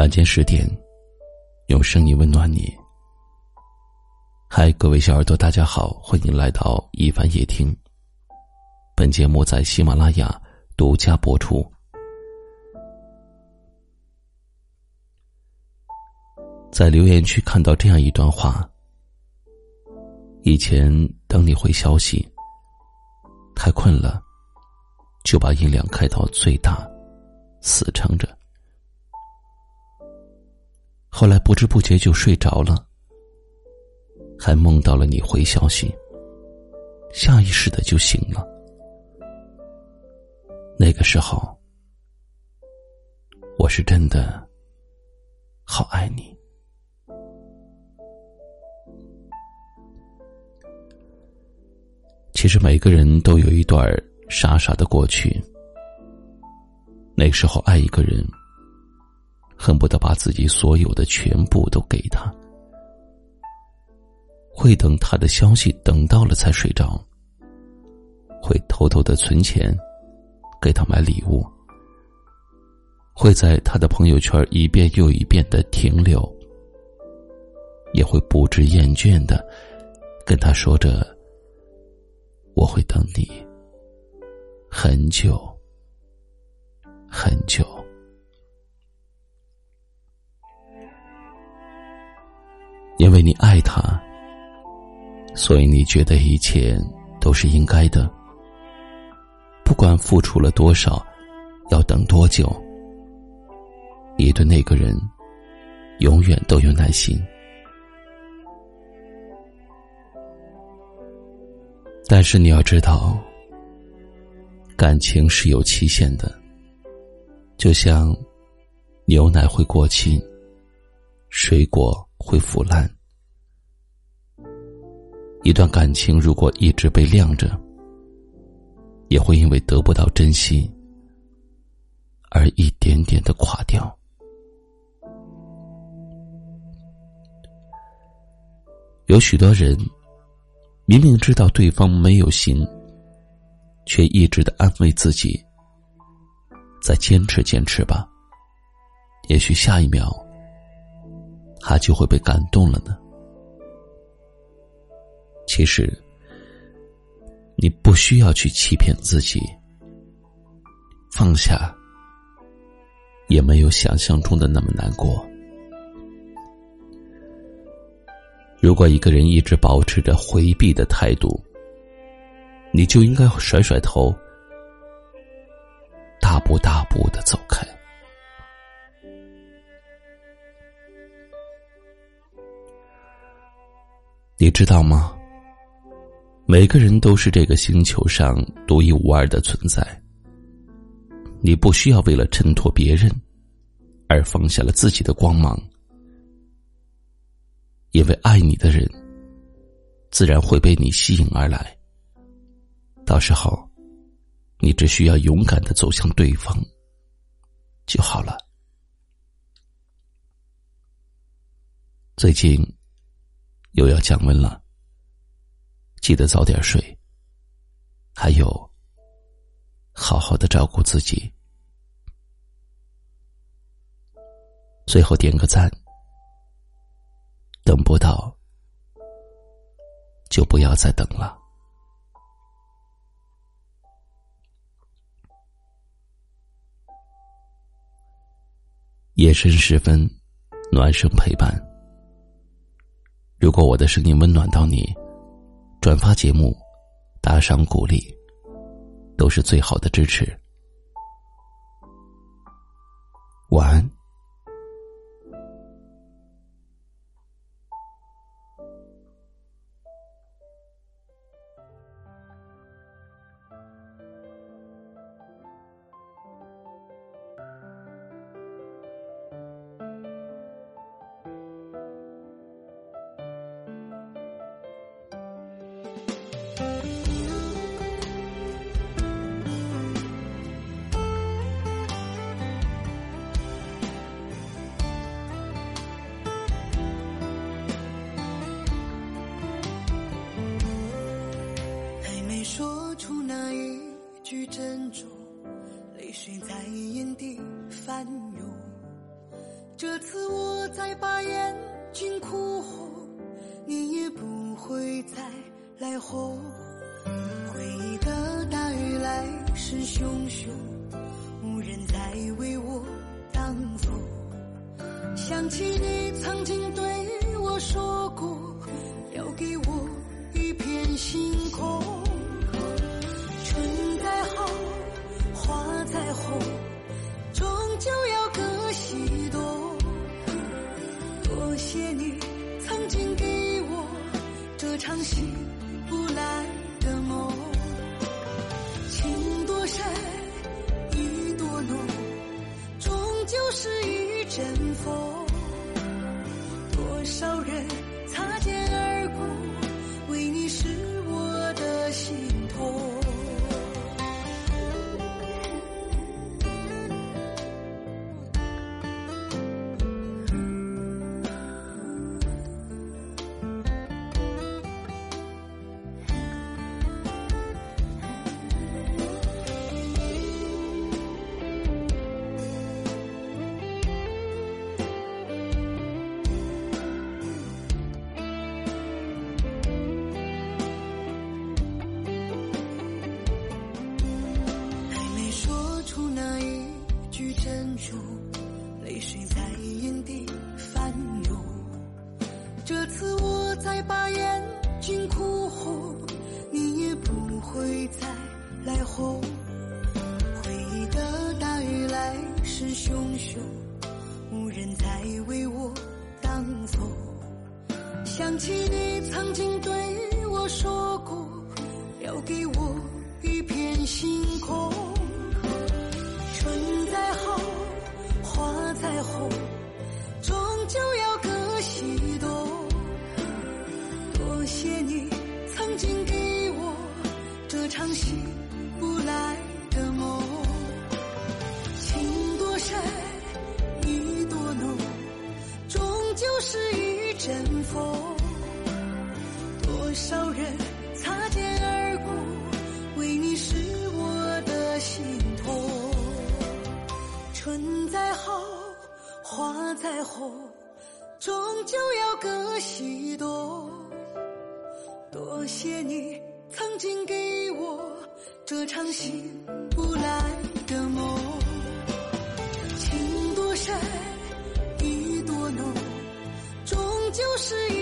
晚间十点，用声音温暖你。嗨，各位小耳朵，大家好，欢迎来到一凡夜听。本节目在喜马拉雅独家播出。在留言区看到这样一段话：以前等你回消息，太困了，就把音量开到最大，死撑着。后来不知不觉就睡着了，还梦到了你回消息，下意识的就醒了。那个时候，我是真的好爱你。其实每个人都有一段傻傻的过去，那时候爱一个人。恨不得把自己所有的全部都给他，会等他的消息等到了才睡着，会偷偷的存钱给他买礼物，会在他的朋友圈一遍又一遍的停留，也会不知厌倦的跟他说着：“我会等你很久很久。”因为你爱他，所以你觉得一切都是应该的。不管付出了多少，要等多久，你对那个人永远都有耐心。但是你要知道，感情是有期限的，就像牛奶会过期，水果。会腐烂。一段感情如果一直被晾着，也会因为得不到珍惜而一点点的垮掉。有许多人明明知道对方没有心，却一直的安慰自己：“再坚持坚持吧，也许下一秒。”他就会被感动了呢。其实，你不需要去欺骗自己，放下，也没有想象中的那么难过。如果一个人一直保持着回避的态度，你就应该甩甩头，大步大步的走开。你知道吗？每个人都是这个星球上独一无二的存在。你不需要为了衬托别人，而放下了自己的光芒，因为爱你的人，自然会被你吸引而来。到时候，你只需要勇敢的走向对方就好了。最近。又要降温了，记得早点睡。还有，好好的照顾自己。最后点个赞，等不到就不要再等了。夜深时分，暖声陪伴。如果我的声音温暖到你，转发节目、打赏鼓励，都是最好的支持。这次我再把眼睛哭红，你也不会再来哄。回忆的大雨来势汹汹，无人再为我挡风。想起你曾经对我说过，要给我一片星空。春再好，花再红，终究要各西东。谢你曾经给我这场醒不来的梦，情多深，意多浓，终究是一阵风。多少人起你曾经对我说过，要给我一片星空。春再好，花再红，终究要各西东。多谢你曾经给我这场戏花再红，终究要各西东。多谢你曾经给我这场醒不来的梦，情多深，意多浓，终究是一